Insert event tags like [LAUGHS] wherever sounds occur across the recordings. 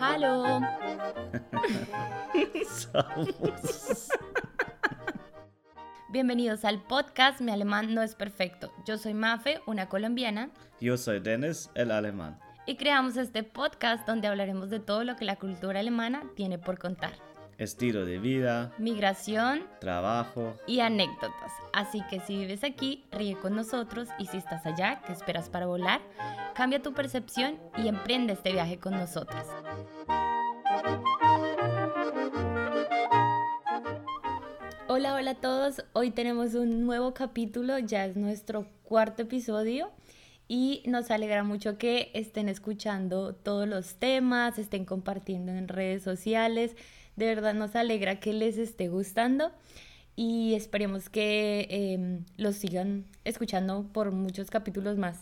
Hallo. Bienvenidos al podcast Mi alemán no es perfecto. Yo soy Mafe, una colombiana. Yo soy Dennis, el alemán. Y creamos este podcast donde hablaremos de todo lo que la cultura alemana tiene por contar. Estilo de vida, Migración trabajo. y anécdotas. Así que si vives aquí, ríe con nosotros y si estás allá, ¿qué esperas para volar? Cambia tu percepción y emprende este viaje con nosotros. Hola, hola a todos. Hoy tenemos un nuevo capítulo, ya es nuestro cuarto episodio y nos alegra mucho que estén escuchando todos los temas, estén compartiendo en redes sociales. De verdad nos alegra que les esté gustando y esperemos que eh, los sigan escuchando por muchos capítulos más.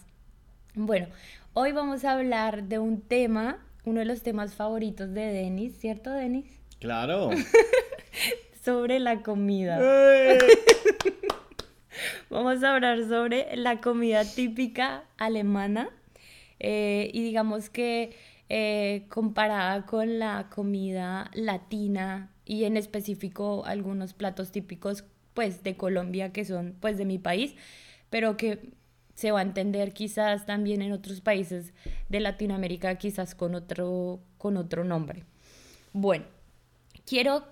Bueno, hoy vamos a hablar de un tema, uno de los temas favoritos de Denis, ¿cierto Denis? Claro. [LAUGHS] Sobre la comida. ¡Eh! [LAUGHS] Vamos a hablar sobre la comida típica alemana eh, y digamos que eh, comparada con la comida latina y en específico algunos platos típicos pues de Colombia que son pues de mi país, pero que se va a entender quizás también en otros países de Latinoamérica quizás con otro, con otro nombre. Bueno, quiero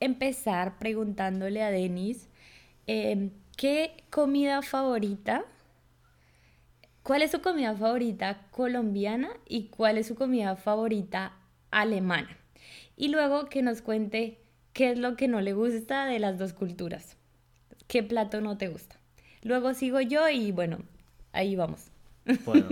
empezar preguntándole a Denis eh, qué comida favorita, cuál es su comida favorita colombiana y cuál es su comida favorita alemana. Y luego que nos cuente qué es lo que no le gusta de las dos culturas, qué plato no te gusta. Luego sigo yo y bueno, ahí vamos. Bueno.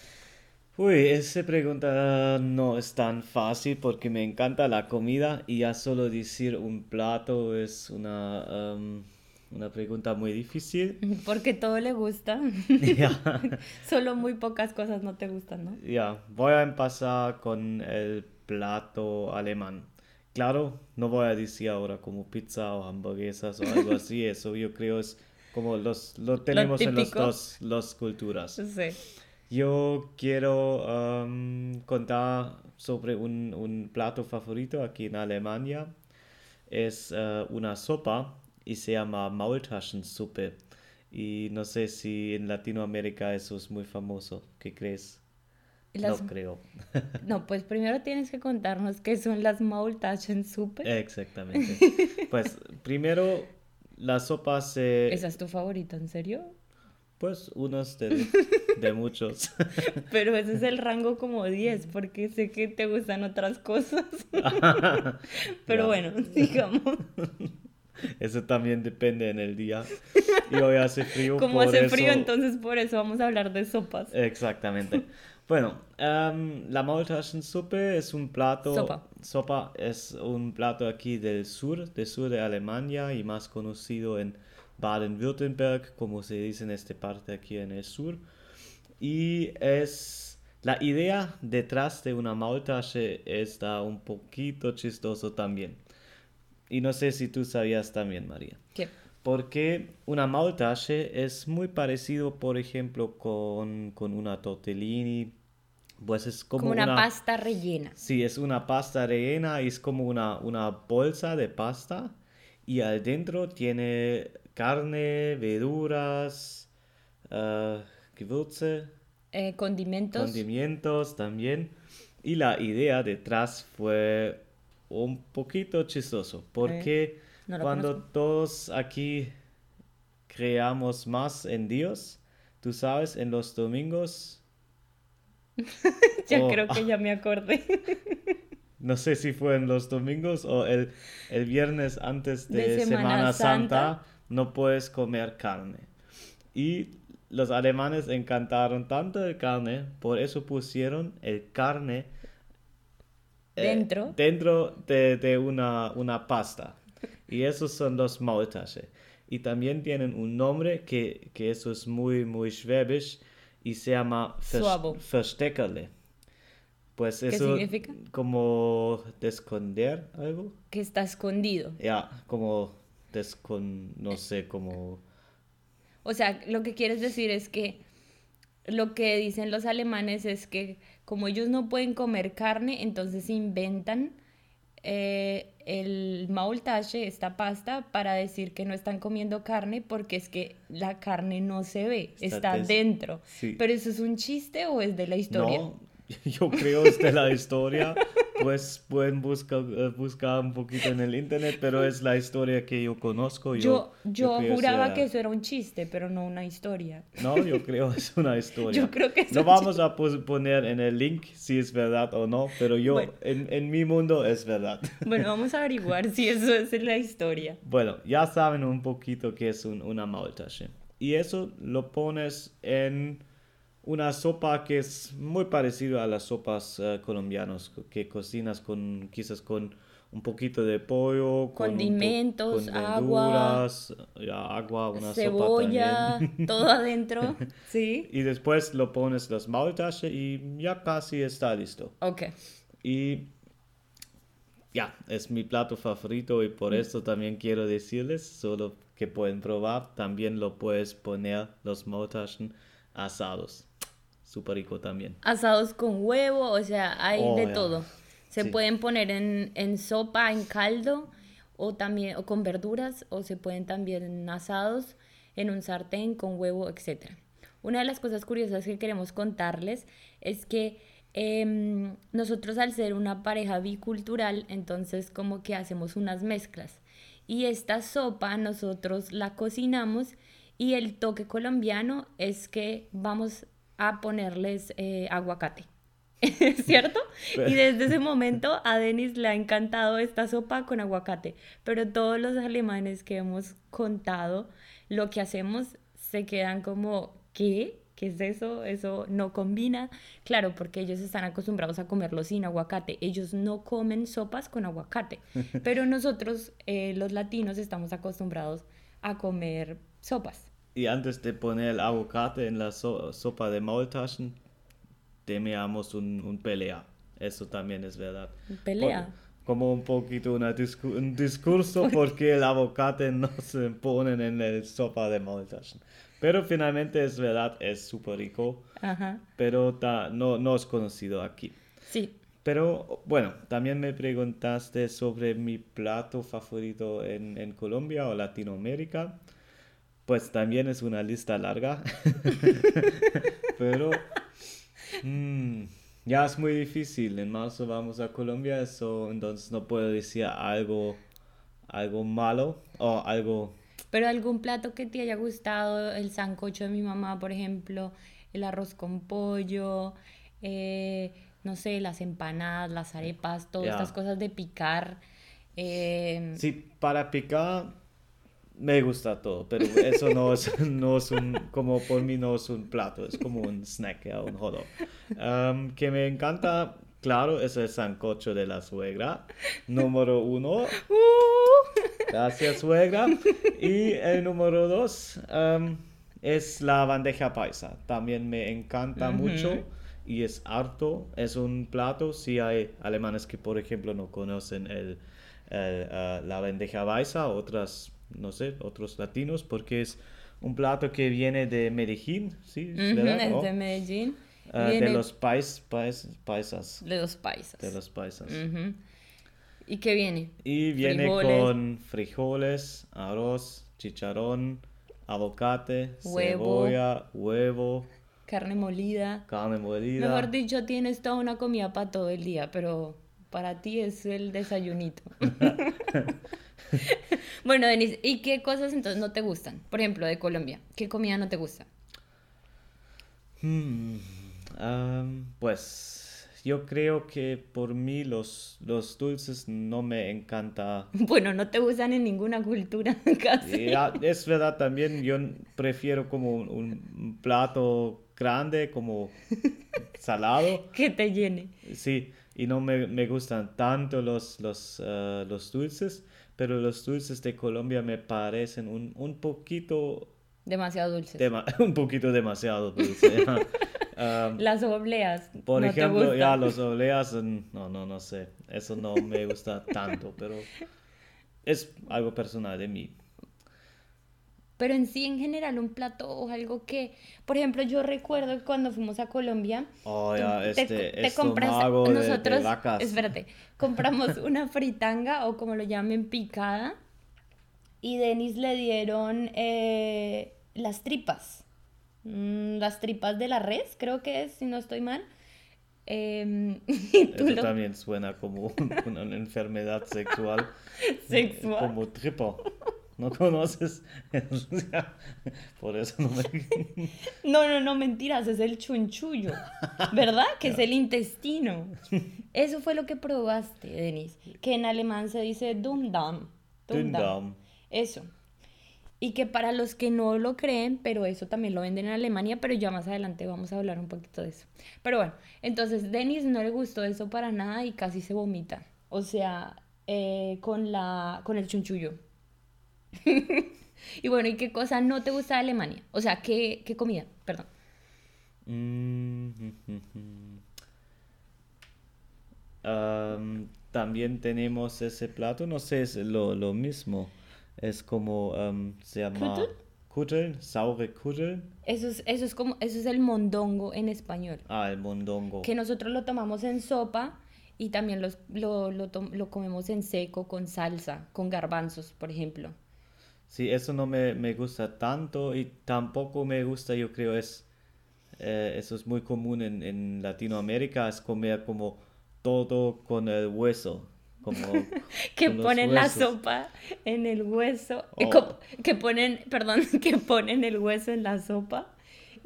[LAUGHS] Uy, esa pregunta no es tan fácil porque me encanta la comida y ya solo decir un plato es una, um, una pregunta muy difícil. [LAUGHS] Porque todo le gusta, Ya, [LAUGHS] solo muy pocas cosas no te gustan, ¿no? ya, voy a empezar con el plato alemán. Claro, no voy a decir ahora como pizza o hamburguesas o algo así, [LAUGHS] eso yo creo es como los, lo tenemos en las dos las culturas. Sí. Yo quiero um, contar sobre un, un plato favorito aquí en Alemania. Es uh, una sopa y se llama Maultaschensuppe. Y no sé si en Latinoamérica eso es muy famoso. ¿Qué crees? Las- No creo. [LAUGHS] No, pues primero tienes que contarnos qué son las Maultaschensuppe. Exactamente. [LAUGHS] Pues primero la sopa se... ¿Esa es tu favorita, en serio? Pues unos de, [LAUGHS] de muchos. Pero ese es el rango como 10, porque sé que te gustan otras cosas. Pero Ya. bueno, sigamos. Eso también depende en el día. Y hoy hace frío. Como hace frío, entonces por eso vamos a hablar de sopas. Exactamente. [LAUGHS] Bueno, em, la Maultaschensuppe es un plato. Sopa. Sopa es un plato aquí del sur, del sur de Alemania y más conocido en Baden-Württemberg, como se dice en esta parte aquí en el sur. Y es la idea detrás de una Maultasche está un poquito chistoso también. Y no sé si tú sabías también, María. ¿Qué? Porque una Maultasche es muy parecido, por ejemplo, con, con una tortellini. Pues es como, Como una, una- pasta rellena. Sí, es una pasta rellena y es como una, una bolsa de pasta. Y adentro tiene carne, verduras, eh, Gewürze, Eh, condimentos. condimientos también. Y la idea detrás fue un poquito chistoso, porque no cuando conozco. todos aquí creamos más en Dios, tú sabes, en los domingos, [LAUGHS] ya Oh. creo que ya me acordé. [LAUGHS] no sé si fue en los domingos o el, el viernes antes de, De Semana Semana, Santa, Santa. no puedes comer carne. Y los alemanes encantaron tanto el carne, por eso pusieron el carne Dentro. dentro de, de una, una pasta. Y esos son los Maultasche. Y también tienen un nombre que, que eso es muy, muy schwäbisch y se llama. Versteckerle. Pues ¿Qué eso significa? como esconder algo. Que está escondido. Ya, como descon, no sé, como O sea, lo que quieres decir es que lo que dicen los alemanes es que como ellos no pueden comer carne, entonces inventan eh, el maultache, esta pasta, para decir que no están comiendo carne porque es que la carne no se ve, está, dentro. Pero eso es un chiste o es de la historia? No, [LAUGHS] yo creo es de la historia pues pueden buscar, eh, buscar un poquito en el internet, pero es la historia que yo conozco. Yo, yo, juraba que eso era un chiste, pero no una historia. No, yo creo que es una historia. yo creo que es No vamos a poner en el link si es verdad o no, pero yo, en, en, mi mundo es verdad. [LAUGHS] Bueno, vamos a averiguar si eso es la historia. Bueno, ya saben un poquito qué es un, una maultache. Y eso lo pones en una sopa que es muy parecida a las sopas uh, colombianas que cocinas con quizás con un poquito de pollo, condimentos, con agua, agua, una cebolla, todo [LAUGHS] adentro, sí. Y después lo pones los maultache y ya casi está listo. Ok. Y ya, es mi plato favorito y por eso también quiero decirles, solo que pueden probar, también lo puedes poner los maultaschen asados súper rico también. Asados con huevo, o sea, hay de todo. Se pueden poner en, en, sopa, en caldo, o también o con verduras, o se pueden también asados en un sartén con huevo, etc. Una de las cosas curiosas que queremos contarles es que em, nosotros al ser una pareja bicultural, entonces como que hacemos unas mezclas. Y esta sopa nosotros la cocinamos y el toque colombiano es que vamos a ponerles eh, aguacate. [LAUGHS] ¿Cierto? Y desde ese momento a Denis le ha encantado esta sopa con aguacate. Pero todos los alemanes que hemos contado lo que hacemos se quedan como, ¿qué? ¿Qué es eso? Eso no combina. Claro, porque ellos están acostumbrados a comerlo sin aguacate. Ellos no comen sopas con aguacate. Pero nosotros, eh, los latinos, estamos acostumbrados a comer sopas. Y antes de poner el aguacate en la sopa de maultaschen, teníamos un, un, pelea. Eso también es verdad. ¿Pelea? como un poquito una un discurso [LAUGHS] porque el aguacate no se pone en la sopa de maultaschen. Pero finalmente es verdad, es súper rico. Ajá. Pero no, no es conocido aquí. Sí. Pero bueno, también me preguntaste sobre mi plato favorito en, en Colombia o Latinoamérica pues también es una lista larga. [LAUGHS] Pero mm, ya es muy difícil. En marzo vamos a Colombia, eso entonces no puedo decir algo, algo malo o algo... Pero algún plato que te haya gustado, el sancocho de mi mamá, por ejemplo, el arroz con pollo, eh, no sé, las empanadas, las arepas, todas estas cosas de picar. Eh... Sí, para picar me gusta todo, pero eso no es, [LAUGHS] no es un, como por mí no es un plato, es como un snack, un hot dog. que me encanta, claro, es el sancocho de la suegra, número uno. Gracias, suegra. Y el número dos es la bandeja paisa. También me encanta mucho y es harto. Es un plato. Si hay alemanes que, por ejemplo, no conocen el, ah, la bandeja paisa, otras no sé, otros latinos, porque es un plato que viene de Medellín, ¿sí? ¿verdad? de Medellín. Ah, de los pais, paisas. De los paisas. De los paisas. ¿Y qué viene? Y viene con frijoles, arroz, chicharrón, aguacate, cebolla, huevo. Carne molida. Carne molida. Mejor dicho, tienes toda una comida para todo el día, pero para ti es el desayunito. [LAUGHS] [LAUGHS] bueno, Denise, ¿y qué cosas entonces no te gustan? Por ejemplo, de Colombia, ¿qué comida no te gusta? Hmm, pues yo creo que por mí los, los dulces no me encanta. [LAUGHS] Bueno, no te gustan en ninguna cultura [LAUGHS] casi. es verdad también, yo prefiero como un, plato grande, como [LAUGHS] salado. que te llene. Sí, y no me, me gustan tanto los, los, ah, los dulces pero los dulces de Colombia me parecen un, un poquito... Demasiado dulces. [LAUGHS] un poquito demasiado dulces. [LAUGHS] [LAUGHS] las obleas. Por ejemplo, ya los obleas, no, no, no sé. Eso no me gusta tanto, pero es algo personal de mí. Pero en sí, en general, un plato o algo que, por ejemplo, yo recuerdo que cuando fuimos a Colombia, Oh, ya, te, este, te compras, estómago de- de nosotros, vacas. espérate, compramos [LAUGHS] una fritanga o como lo llamen picada y Denis le dieron eh, las tripas, Mm, las tripas de la res, creo que es, si no estoy mal. Em, [LAUGHS] tú Eso lo- también suena como un- una enfermedad sexual. [LAUGHS] Sexual. Como tripa. ¿No conoces? [LAUGHS] Por eso no me... [LAUGHS] No, no, no, mentiras, es el chunchullo, ¿verdad? Que es el intestino. Eso fue lo que probaste, Denis, que en alemán se dice Dumdam. Dünndarm. Eso. Y que para los que no lo creen, pero eso también lo venden en Alemania, pero ya más adelante vamos a hablar un poquito de eso. Pero bueno, entonces Denis no le gustó eso para nada y casi se vomita. O sea, eh, con la, con el chunchullo. [LAUGHS] y bueno, ¿y qué cosa no te gusta de Alemania? O sea, ¿qué, qué comida? Perdón. Am, también tenemos ese plato, no sé, es lo, lo mismo. Es como se llama? Kutteln, saure Kutteln. Eso es, eso es como, eso es el mondongo en español. Ah, el mondongo. Que nosotros lo tomamos en sopa y también los- lo, lo comemos en seco con salsa, con garbanzos, por ejemplo. Sí, eso no me, me gusta tanto y tampoco me gusta, yo creo, es, eh, eso es muy común en, en Latinoamérica, es comer como todo con el hueso, como [LAUGHS] que ponen la sopa en el hueso, y Oh. que ponen, [LAUGHS] perdón, que ponen el hueso en la sopa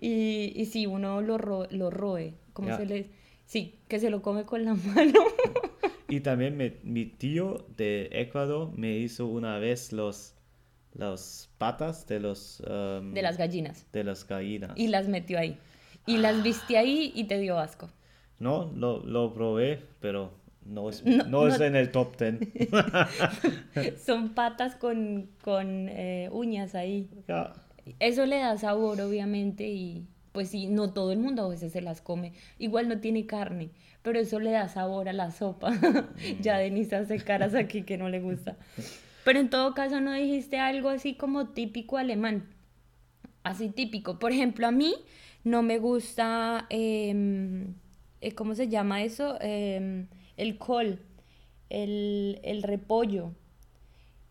y, y si uno lo, ro- lo roe, como se le, sí, que se lo come con la [LAUGHS] mano. Y también me- mi tío de Ecuador me hizo una vez los, los patas de los, um, de las gallinas de las gallinas. y las metió ahí. Y las viste ahí y te dio asco. No, lo, lo probé, pero no es, No- no, es no- en el top ten. [LAUGHS] [LAUGHS] Son patas con, con eh, uñas ahí. Eso le da sabor, obviamente, y pues sí, no todo el mundo a veces se las come. Igual no tiene carne, pero eso le da sabor a la sopa. [LAUGHS] ya Denise hace caras aquí que no le gusta. Pero en todo caso, ¿no dijiste algo así como típico alemán? Así típico. Por ejemplo, a mí no me gusta, em, eh, ¿cómo se llama eso? Em, el col, el, el repollo,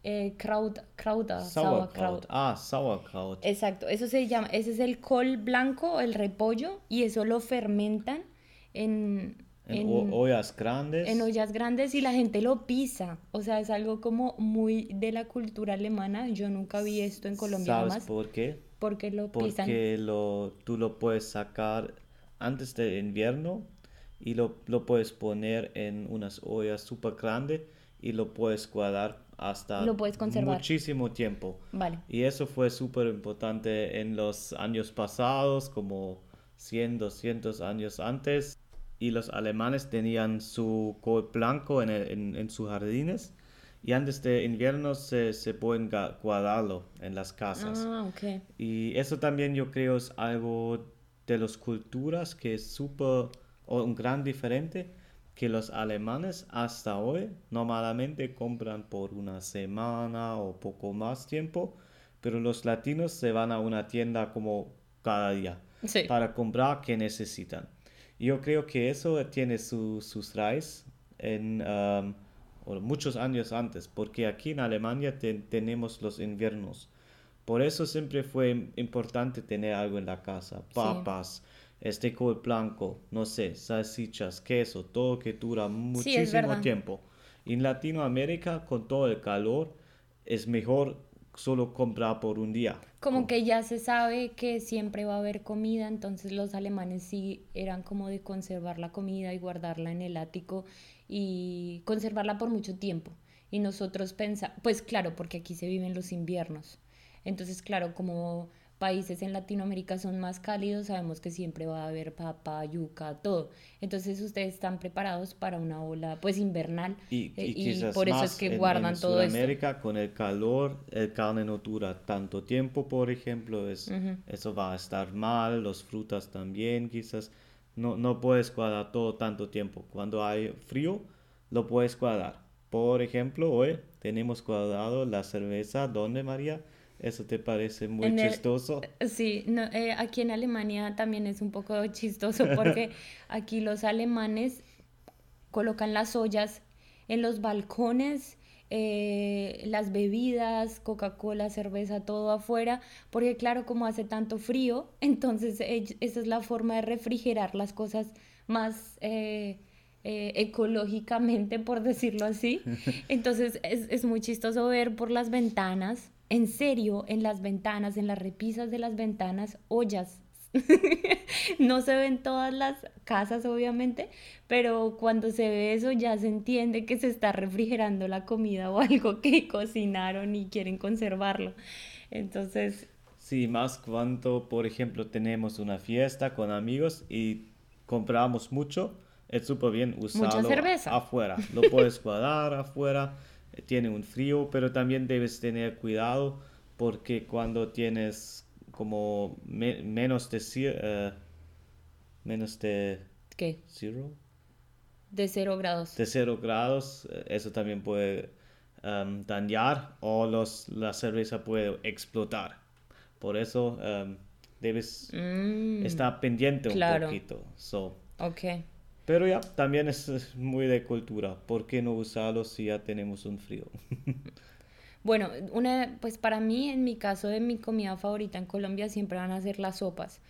eh, kraut, krauta, Sauerkraut. sauerkraut. Ah, Sauerkraut. Exacto, eso se llama, ese es el col blanco, el repollo, y eso lo fermentan en, En, ollas grandes. en ollas grandes y la gente lo pisa. O sea, es algo como muy de la cultura alemana. Yo nunca vi esto en Colombia ¿Sabes jamás. por qué? Porque lo pisan. Porque lo, tú lo puedes sacar antes del invierno y lo, lo puedes poner en unas ollas súper grandes y lo puedes guardar hasta Lo puedes conservar. muchísimo tiempo. Vale. Y eso fue súper importante en los años pasados, como 100, 200 años antes. Y los alemanes tenían su col blanco en, el- en, en sus jardines. Y antes de invierno se, se pueden guardarlo en las casas. Ah. Y eso también yo creo es algo de las culturas que es súper, o un gran diferente, que los alemanes hasta hoy normalmente compran por una semana o poco más tiempo, pero los latinos se van a una tienda como cada día Sí. para comprar que necesitan. Yo creo que eso tiene su- sus raíces en um, muchos años antes, porque aquí en Alemania te- tenemos los inviernos. Por eso siempre fue importante tener algo en la casa, papas, este col blanco, no sé, salsichas, queso, todo que dura muchísimo verdad. tiempo. En Latinoamérica, con todo el calor, es mejor solo comprar por un día. Como que ya se sabe que siempre va a haber comida, entonces los alemanes sí eran como de conservar la comida y guardarla en el ático y conservarla por mucho tiempo. Y nosotros pensamos, pues claro, porque aquí se viven los inviernos. Entonces, claro, como países en Latinoamérica son más cálidos, sabemos que siempre va a haber papa, yuca, todo. Entonces ustedes están preparados para una ola pues invernal Y, eh, y quizás por eso es que en- guardan en todo esto. Sudamérica con el calor, el carne no dura tanto tiempo, por ejemplo, es, Ujú. eso va a estar mal, los frutas también, quizás no, no puedes guardar todo tanto tiempo. Cuando hay frío, lo puedes guardar. Por ejemplo, hoy tenemos guardado la cerveza, ¿dónde María? ¿Eso te parece muy chistoso? sí, no, eh, aquí en Alemania también es un poco [LAUGHS] chistoso porque [LAUGHS] aquí los alemanes colocan las ollas en los balcones, eh, las bebidas, Coca-Cola, cerveza, todo afuera, porque claro, como hace tanto frío, [LAUGHS] entonces esa es la forma de refrigerar las cosas más... Eh, ecológicamente, por decirlo así. Entonces es, es, muy chistoso ver por las ventanas en serio, en las ventanas, en las repisas de las ventanas, ollas. [LAUGHS] no se ven todas las casas, obviamente, pero cuando se ve eso ya se entiende que se está refrigerando la comida o [LAUGHS] algo que cocinaron y quieren conservarlo. Entonces... Sí, más cuando, por ejemplo, tenemos una fiesta con amigos y compramos mucho, es súper bien usarlo afuera. Lo puedes [LAUGHS] guardar afuera tiene un frío, pero también debes tener cuidado porque cuando tienes como menos de uh, menos de ¿Qué? Zero? De cero grados. De cero grados, eh, eso también puede um, dañar o los, la cerveza puede explotar. Por eso um, debes mm, estar pendiente un poquito. So, ok. Pero ya, también es muy de cultura. ¿Por qué no usarlo si ya tenemos un frío? [LAUGHS] bueno, una, pues para mí, en mi caso de mi comida favorita en Colombia, siempre van a ser las sopas.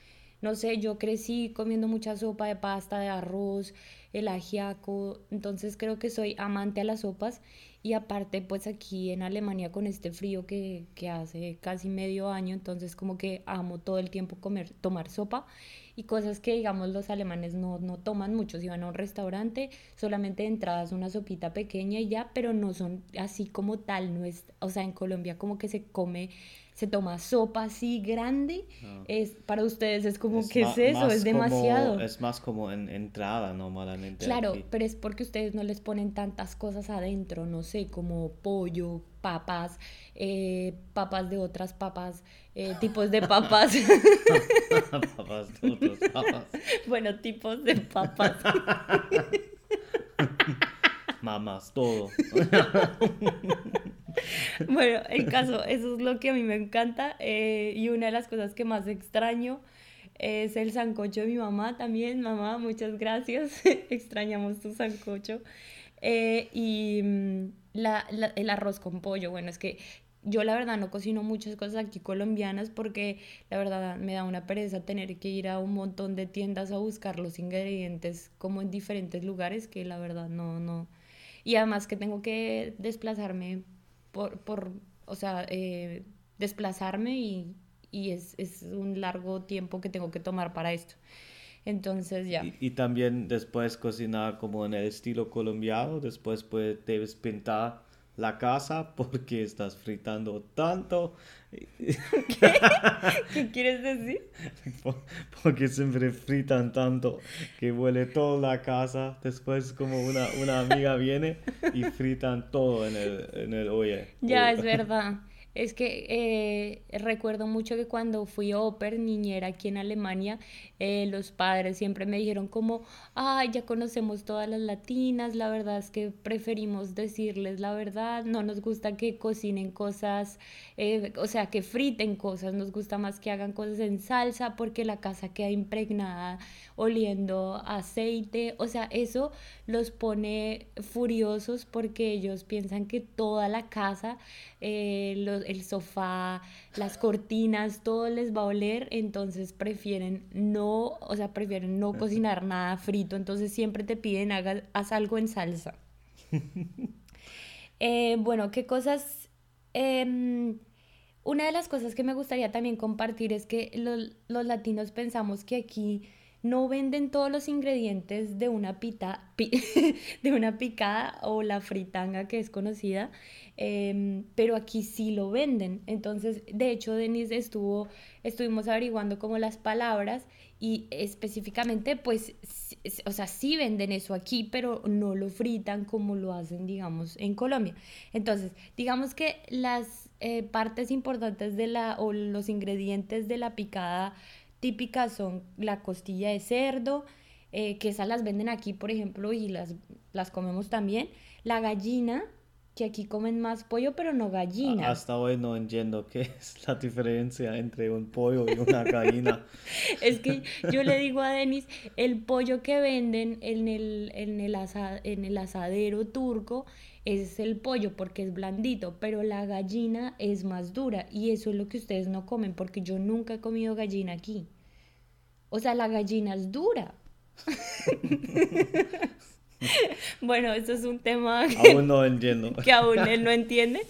No sé, yo crecí comiendo mucha sopa de pasta, de arroz, el ajiaco, entonces creo que soy amante a las sopas y aparte pues aquí en Alemania con este frío que, que hace casi medio año, entonces como que amo todo el tiempo comer, tomar sopa y cosas que digamos los alemanes no, no toman mucho. Si van a un restaurante, solamente entradas una sopita pequeña y ya, pero no son así como tal, no es, o sea, en Colombia como que se come se toma sopa así grande, es para ustedes es como, ¿qué es eso? Es demasiado. es más como en entrada normalmente. Claro, pero es porque ustedes no les ponen tantas cosas adentro, no sé, como pollo, papas, eh, papas de otras papas, eh, tipos de papas. [LAUGHS] papas de otras papas. [LAUGHS] Bueno, tipos de papas. [LAUGHS] Mamás, todo. [LAUGHS] bueno, el caso, eso es lo que a mí me encanta eh, y una de las cosas que más extraño es el sancocho de mi mamá también. Mamá, muchas gracias. [LAUGHS] Extrañamos tu sancocho. y mm, la, el arroz con pollo. Bueno, es que yo la verdad no cocino muchas cosas aquí colombianas porque la verdad me da una pereza tener que ir a un montón de tiendas a buscar los ingredientes como en diferentes lugares que la verdad no, no. Y además que tengo que desplazarme por, por o sea, eh, desplazarme y, y es, es, un largo tiempo que tengo que tomar para esto. Entonces ya. Y, también después cocinar como en el estilo colombiano, después pues debes pintar la casa [LAUGHS] porque estás fritando tanto. [LAUGHS] ¿Qué? ¿Qué quieres decir? Porque siempre fritan tanto que huele toda la casa. Después como una, una amiga viene y fritan todo en el, en el oye. Ya, es verdad. Es que eh, recuerdo mucho que cuando fui oper niñera aquí en Alemania, eh, los padres siempre me dijeron como, ay, ya conocemos todas las latinas, la verdad es que preferimos decirles la verdad, no nos gusta que cocinen cosas, eh, o sea, que friten cosas, nos gusta más que hagan cosas en salsa porque la casa queda impregnada oliendo aceite, o sea, eso los pone furiosos porque ellos piensan que toda la casa, el sofá, las cortinas, todo les va a oler, entonces prefieren no o sea, prefieren no cocinar nada frito, entonces siempre te piden haz algo en salsa. [LAUGHS] Eh, bueno, ¿qué cosas? Em, una de las cosas que me gustaría también compartir es que los, latinos pensamos que aquí no venden todos los ingredientes de una pita, [LAUGHS] de una picada o la fritanga que es conocida, em, pero aquí sí lo venden. Entonces, de hecho, Denise estuvo, estuvimos averiguando como las palabras y específicamente, pues, o sea, sí venden eso aquí, pero no lo fritan como lo hacen, digamos, en Colombia. Entonces, digamos que las eh, partes importantes de la, o los ingredientes de la picada típica son la costilla de cerdo, eh, que esas las venden aquí, por ejemplo, y las, las comemos también, la gallina, que aquí comen más pollo, pero no gallina. Hasta hoy no entiendo qué [LAUGHS] es la diferencia entre un pollo y una [LAUGHS] gallina. es que [LAUGHS] yo le digo a Denis, el pollo que venden en el, en el, en el asadero turco es el pollo porque es blandito, pero la gallina es más dura y eso es lo que ustedes no comen porque yo nunca he comido gallina aquí. O sea, la gallina es dura. [LAUGHS] bueno, eso es un tema [LAUGHS] que aún no entiendo. Que aún él no [LAUGHS] entiende.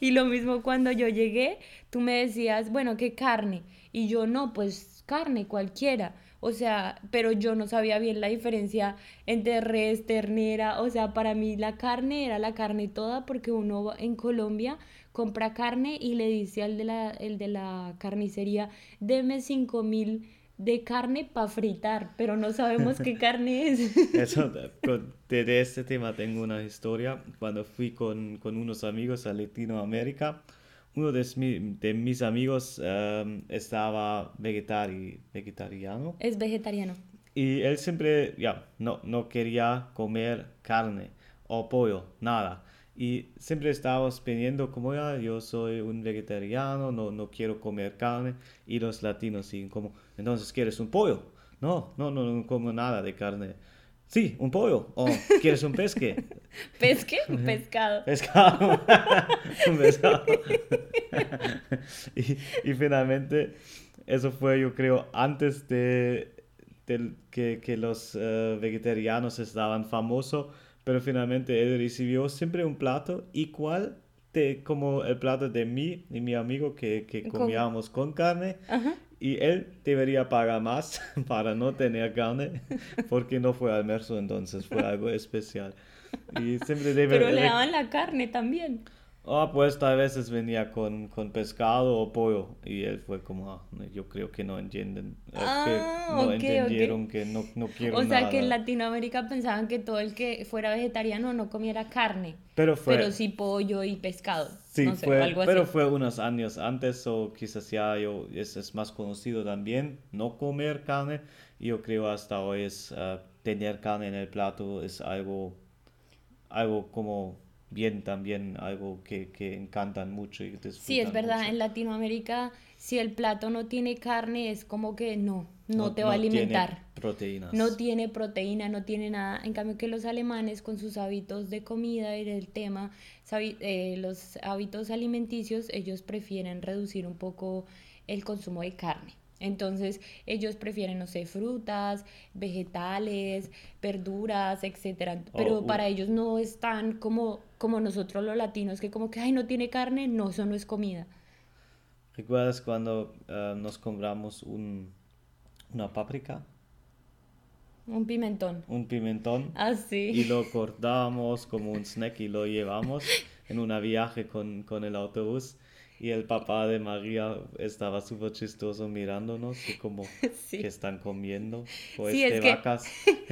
Y lo mismo cuando yo llegué, tú me decías, bueno, ¿qué carne? Y yo no, pues carne cualquiera. O sea, pero yo no sabía bien la diferencia entre res, ternera. O sea, para mí la carne era la carne toda porque uno en Colombia compra carne y le dice al de la, el de la carnicería, deme cinco mil de carne para fritar, pero no sabemos qué [LAUGHS] carne es. Eso, [LAUGHS] de, este tema tengo una historia. Cuando fui con, con unos amigos a Latinoamérica, uno de, de mis amigos em, estaba vegetari, vegetariano. Es vegetariano. Y él siempre, ya, no, no quería comer carne o pollo, nada. Y siempre estábamos pidiendo como ya, yo soy un vegetariano, no, no quiero comer carne. Y los latinos siguen como, entonces, ¿quieres un pollo? No, no, no, no como nada de carne. Sí, un pollo. ¿O quieres un pesque? [LAUGHS] ¿Pesque? [LAUGHS] Pescado. Pescado. [LAUGHS] un pescado. y, y, finalmente, eso fue, yo creo, antes de, que, que, los uh, vegetarianos estaban famosos pero finalmente él recibió siempre un plato igual de, como el plato de mí y mi amigo que, que comíamos con carne. Y él debería pagar más [LAUGHS] para no tener carne porque no fue almuerzo, entonces fue algo especial. Y siempre debe, Pero le daban la carne también. Ah, pues a veces venía con, con, pescado o pollo y él fue como, ah, yo creo que no entienden, ah, que no entendieron que no, no quiero O sea que en Latinoamérica pensaban que todo el que fuera vegetariano no comiera carne, pero, fue, pero sí pollo y pescado. Sí, fue, pero fue unos años antes o quizás ya yo, es, es, más conocido también no comer carne y yo creo hasta hoy es uh, tener carne en el plato es algo, algo como bien también algo que, que encantan mucho y Sí, es verdad, en Latinoamérica si el plato no tiene carne es como que no, no, te va a alimentar. Tiene proteínas. No tiene proteína, no tiene nada. En cambio que los alemanes con sus hábitos de comida y del tema, eh, los hábitos alimenticios, ellos prefieren reducir un poco el consumo de carne. Entonces ellos prefieren, no sé, frutas, vegetales, verduras, etcétera. Pero oh, para ellos no es tan como, como nosotros los latinos, que como que, ay, no tiene carne, no, eso no es comida. ¿Recuerdas cuando ah, nos compramos un, una páprica? Un pimentón. Un pimentón. Ah, sí. Y lo cortamos como un snack y lo llevamos en una viaje con, con el autobús. Y el papá de María estaba súper chistoso mirándonos y como [LAUGHS] que están comiendo. Pues sí, es vacas.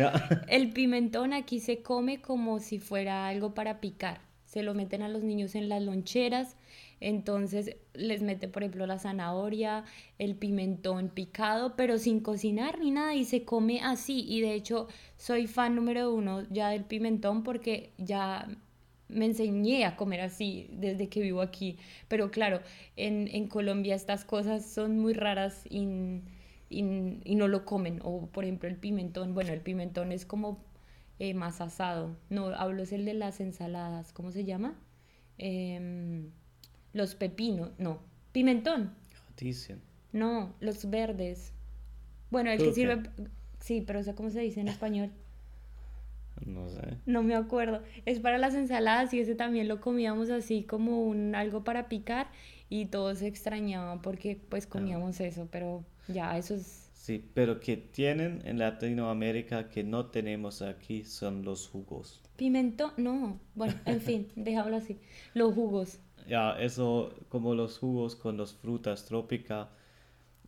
[LAUGHS] el pimentón aquí se come como si fuera algo para picar. Se lo meten a los niños en las loncheras. Entonces les mete, por ejemplo, la zanahoria, el pimentón picado, pero sin cocinar ni nada y se come así. Y de hecho soy fan número uno ya del pimentón porque ya me enseñé a comer así desde que vivo aquí. Pero claro, en, en Colombia estas cosas son muy raras y, y, no lo comen. O por ejemplo el pimentón, bueno, el pimentón es como eh, más asado. No, hablo es el de las ensaladas, ¿cómo se llama? Em, los pepinos, no, pimentón. No, los verdes. Bueno, el que sirve... Sí, pero sé cómo se dice en español. No sé. No me acuerdo. Es para las ensaladas y ese también lo comíamos así como un algo para picar y todos se extrañaban porque pues comíamos eso, pero ya eso es... Sí, pero que tienen en Latinoamérica que no tenemos aquí son los jugos. Pimento, no. Bueno, en [LAUGHS] fin, déjalo así. Los jugos. Ya, eso como los jugos con las frutas trópicas,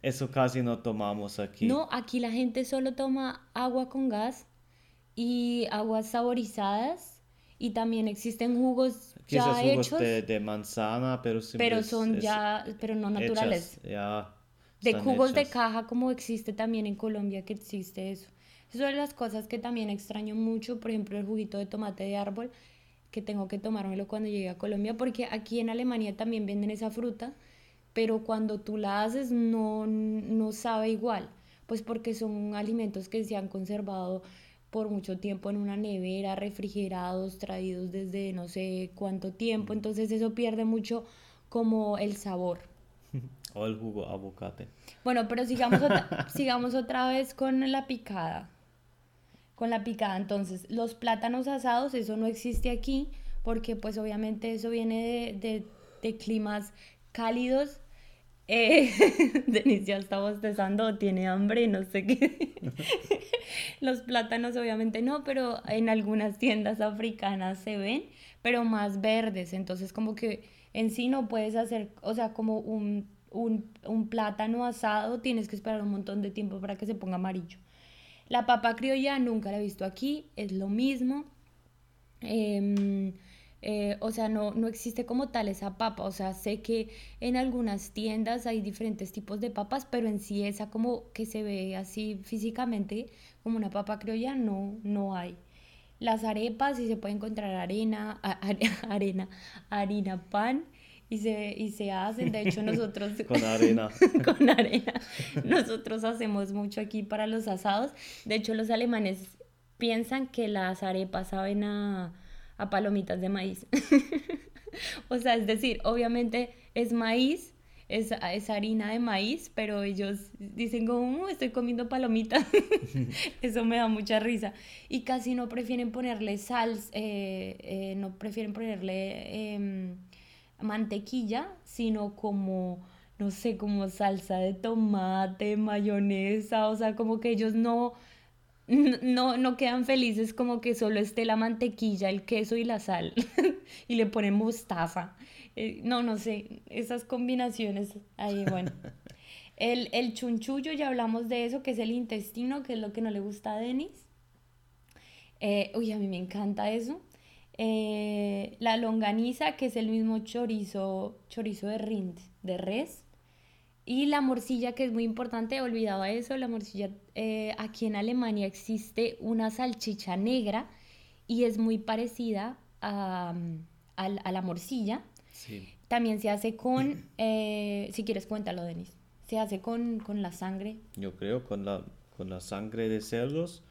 eso casi no tomamos aquí. No, aquí la gente solo toma agua con gas y aguas saborizadas y también existen jugos ya jugos hechos de, manzana pero pero son ya pero no naturales. ya de jugos de caja como existe también en Colombia que existe eso. Eso es de las cosas que también extraño mucho por ejemplo el juguito de tomate de árbol que tengo que tomármelo cuando llegue a Colombia, porque aquí en Alemania también venden esa fruta, pero cuando tú la haces no, no sabe igual, pues porque son alimentos que se han conservado por mucho tiempo en una nevera, refrigerados, traídos desde no sé cuánto tiempo, entonces eso pierde mucho como el sabor. [LAUGHS] O el jugo aguacate. Bueno, pero sigamos otra, sigamos otra vez con la picada. Con la picada, entonces, los plátanos asados, eso no existe aquí, porque pues obviamente eso viene de, de, climas cálidos. [LAUGHS] Eh, [LAUGHS] Denise ya está bostezando, tiene hambre, no sé qué. [LAUGHS] los plátanos obviamente no, pero en algunas tiendas africanas se ven, pero más verdes, entonces como que en sí no puedes hacer, o sea, como un un, plátano asado tienes que esperar un montón de tiempo para que se ponga amarillo. La papa criolla nunca la he visto aquí, es lo mismo. Em, eh, o sea, no, no existe como tal esa papa. O sea, sé que en algunas tiendas hay diferentes tipos de papas, pero en sí esa como que se ve así físicamente como una papa criolla, no, no hay. Las arepas, sí se puede encontrar arena, [LAUGHS] arena, harina, pan y se, y se hacen. De hecho, [LAUGHS] nosotros... con arena. [LAUGHS] con arena. Nosotros hacemos mucho aquí para los asados. De hecho, los alemanes piensan que las arepas saben a, a palomitas de maíz. [LAUGHS] o sea, es decir, obviamente es maíz, es, es, harina de maíz, pero ellos dicen como, mm, estoy comiendo palomitas. Eso me da mucha risa. Y casi no prefieren ponerle sal, eh, eh, no prefieren ponerle... Em, mantequilla, sino como, no sé, como salsa de tomate, mayonesa, o sea, como que ellos no, no, no quedan felices como que solo esté la mantequilla, el queso y la sal, [LAUGHS] y le ponen mostaza. Eh, no, no sé, esas combinaciones ahí, bueno. [LAUGHS] El, el chunchullo, ya hablamos de eso, que es el intestino, que es lo que no le gusta a Denis. Eh, uy, a mí me encanta eso. Eh, la longaniza, que es el mismo chorizo, chorizo de rind, de res. Y la morcilla, que es muy importante, olvidaba eso, la morcilla, eh, aquí en Alemania existe una salchicha negra y es muy parecida a, la morcilla. También se hace con, eh, si quieres cuéntalo, Denis, se hace con, con, la sangre. Yo creo, con la, con la sangre de cerdos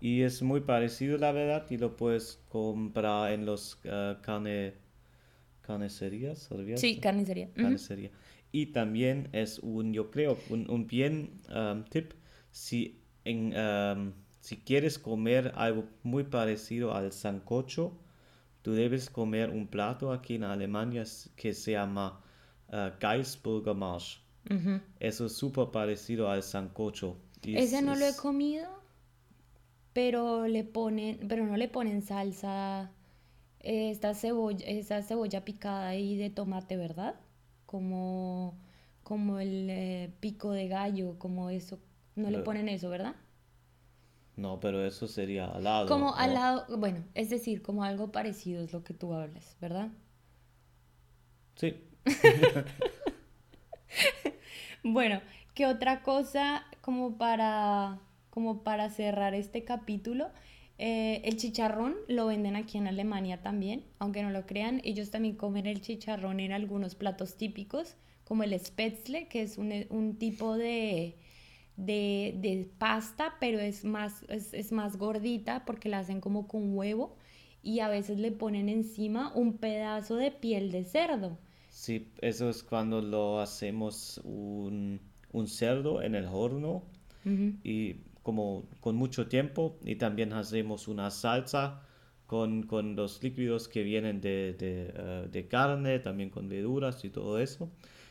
y es muy parecido, la verdad, y lo puedes comprar en los uh, carne, carnicerías. Sí, carnicería. carnicería. Y también es un, yo creo, un, un bien um, tip si, en, um, si quieres comer algo muy parecido al sancocho, tú debes comer un plato aquí en Alemania que se llama uh, Geisburger Marsch. Eso es súper parecido al sancocho. Ese no lo he comido pero le ponen, pero no le ponen salsa, esta cebolla, esta cebolla picada ahí de tomate, ¿verdad? Como, como el eh, pico de gallo, como eso, no le ponen eso, ¿verdad? No, pero eso sería al lado. Como al lado, bueno, es decir, como algo parecido es lo que tú hablas, ¿verdad? Sí. [LAUGHS] bueno, ¿qué otra cosa como para como para cerrar este capítulo, eh, el chicharrón lo venden aquí en Alemania también, aunque no lo crean, ellos también comen el chicharrón en algunos platos típicos, como el spätzle, que es un, tipo de, de, pasta, pero es más, es, más gordita porque la hacen como con huevo y a veces le ponen encima un pedazo de piel de cerdo. Sí, eso es cuando lo hacemos un, cerdo en el horno y como con mucho tiempo y también hacemos una salsa con, con los líquidos que vienen de, de, eh, de, carne, también con verduras y todo eso.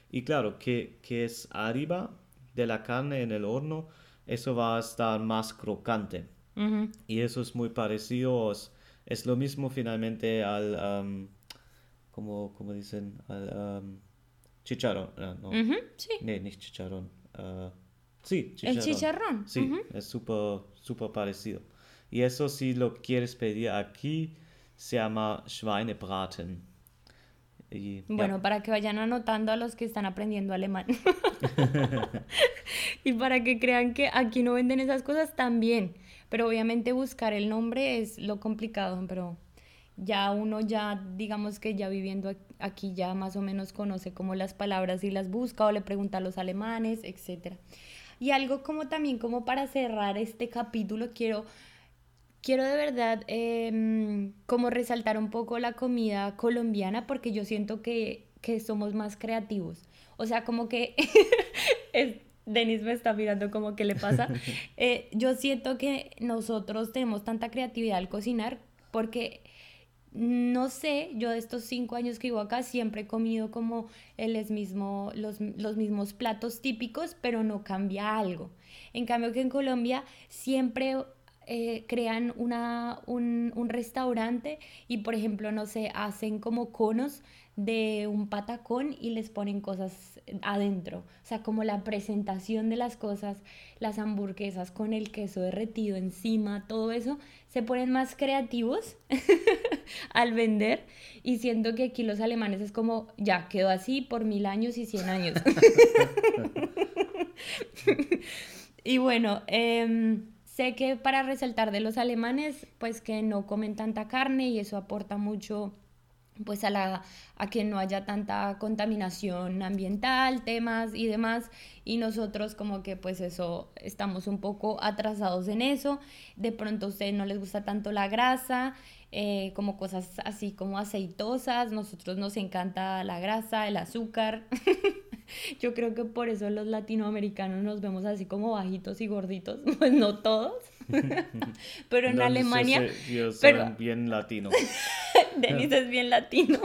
Y claro, que, que, es arriba de la carne en el horno, eso va a estar más crocante. Y eso es muy parecido, es, lo mismo finalmente al, como, como dicen, al chicharrón. Ah, no, sí. no, chicharrón. Sí, chicharrón. El chicharrón. Sí, es súper super parecido. Y eso si lo quieres pedir aquí, se llama Schweinebraten. Y, bueno, para que vayan anotando a los que están aprendiendo alemán. [LAUGHS] [LAUGHS] y para que crean que aquí no venden esas cosas también. Pero obviamente buscar el nombre es lo complicado, pero ya uno ya, digamos que ya viviendo aquí ya más o menos conoce como las palabras y las busca o le pregunta a los alemanes, etc. Y algo como también como para cerrar este capítulo quiero quiero de verdad em, como resaltar un poco la comida colombiana porque yo siento que, que somos más creativos. O sea, como que [LAUGHS] Denis me está mirando como que le pasa. [LAUGHS] Eh, yo siento que nosotros tenemos tanta creatividad al cocinar porque no sé, yo de estos cinco años que vivo acá siempre he comido como el mismo, los, los, mismos platos típicos, pero no cambia algo. En cambio que en Colombia siempre eh, crean una, un, un restaurante y por ejemplo, no sé, hacen como conos de un patacón y les ponen cosas adentro. O sea, como la presentación de las cosas, las hamburguesas con el queso derretido encima, todo eso, se ponen más creativos [LAUGHS] al vender y siento que aquí los alemanes es como, ya, quedó así por mil años y cien años. [LAUGHS] [LAUGHS] y bueno, em, sé que para resaltar de los alemanes, pues que no comen tanta carne y eso aporta mucho pues a, la, a que no haya tanta contaminación ambiental, temas y demás. Y nosotros como que pues eso, estamos un poco atrasados en eso. De pronto a ustedes no les gusta tanto la grasa, eh, como cosas así como aceitosas. Nosotros nos encanta la grasa, el azúcar. [LAUGHS] [LAUGHS] Yo creo que por eso los latinoamericanos nos vemos así como bajitos y gorditos, [LAUGHS] pues no todos. [LAUGHS] pero en Alemania... Yo soy, bien latino. Denis es bien latino.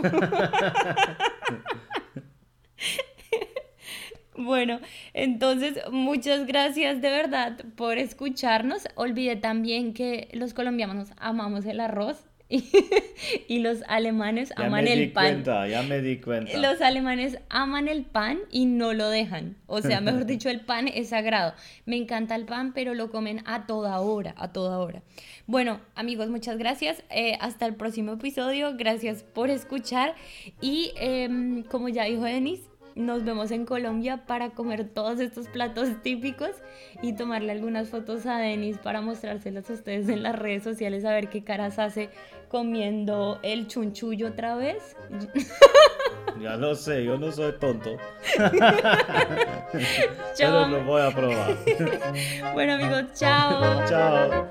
Bueno, entonces muchas gracias de verdad por escucharnos. Olvidé también que los colombianos amamos el arroz [LAUGHS] y, los alemanes aman el pan. ya me di cuenta. Los alemanes aman el pan y no lo dejan. O sea, mejor [LAUGHS] dicho, el pan es sagrado. Me encanta el pan, pero lo comen a toda hora, a toda hora. Bueno, amigos, muchas gracias. Eh, hasta el próximo episodio. Gracias por escuchar. Y em, como ya dijo Denis, nos vemos en Colombia para comer todos estos platos típicos y tomarle algunas fotos a Denis para mostrárselas a ustedes en las redes sociales a ver qué caras hace comiendo el chunchullo otra vez. Ya lo sé, yo no soy tonto. [LAUGHS] Pero lo voy a probar. [LAUGHS] bueno amigos, chao. Chao.